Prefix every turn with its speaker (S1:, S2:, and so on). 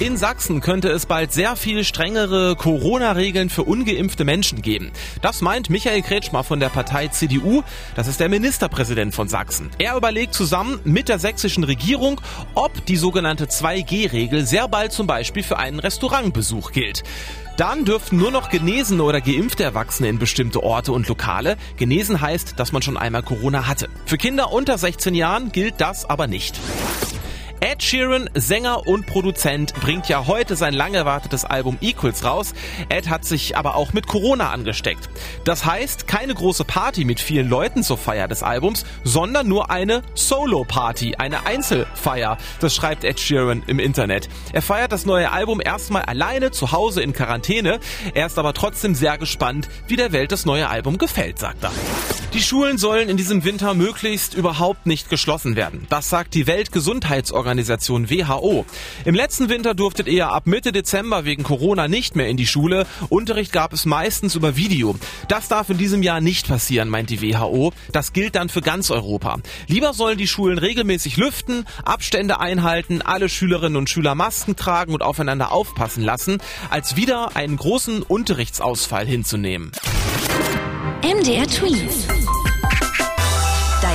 S1: In Sachsen könnte es bald sehr viel strengere Corona-Regeln für ungeimpfte Menschen geben. Das meint Michael Kretschmer von der Partei CDU. Das ist der Ministerpräsident von Sachsen. Er überlegt zusammen mit der sächsischen Regierung, ob die sogenannte 2G-Regel sehr bald zum Beispiel für einen Restaurantbesuch gilt. Dann dürften nur noch genesene oder geimpfte Erwachsene in bestimmte Orte und Lokale. Genesen heißt, dass man schon einmal Corona hatte. Für Kinder unter 16 Jahren gilt das aber nicht. Ed Sheeran, Sänger und Produzent, bringt ja heute sein lang erwartetes Album Equals raus. Ed hat sich aber auch mit Corona angesteckt. Das heißt, keine große Party mit vielen Leuten zur Feier des Albums, sondern nur eine Solo-Party, eine Einzelfeier. Das schreibt Ed Sheeran im Internet. Er feiert das neue Album erstmal alleine zu Hause in Quarantäne. Er ist aber trotzdem sehr gespannt, wie der Welt das neue Album gefällt, sagt er. Die Schulen sollen in diesem Winter möglichst überhaupt nicht geschlossen werden. Das sagt die Weltgesundheitsorganisation WHO. Im letzten Winter durftet ihr ab Mitte Dezember wegen Corona nicht mehr in die Schule. Unterricht gab es meistens über Video. Das darf in diesem Jahr nicht passieren, meint die WHO. Das gilt dann für ganz Europa. Lieber sollen die Schulen regelmäßig lüften, Abstände einhalten, alle Schülerinnen und Schüler Masken tragen und aufeinander aufpassen lassen, als wieder einen großen Unterrichtsausfall hinzunehmen.
S2: MDR Twins.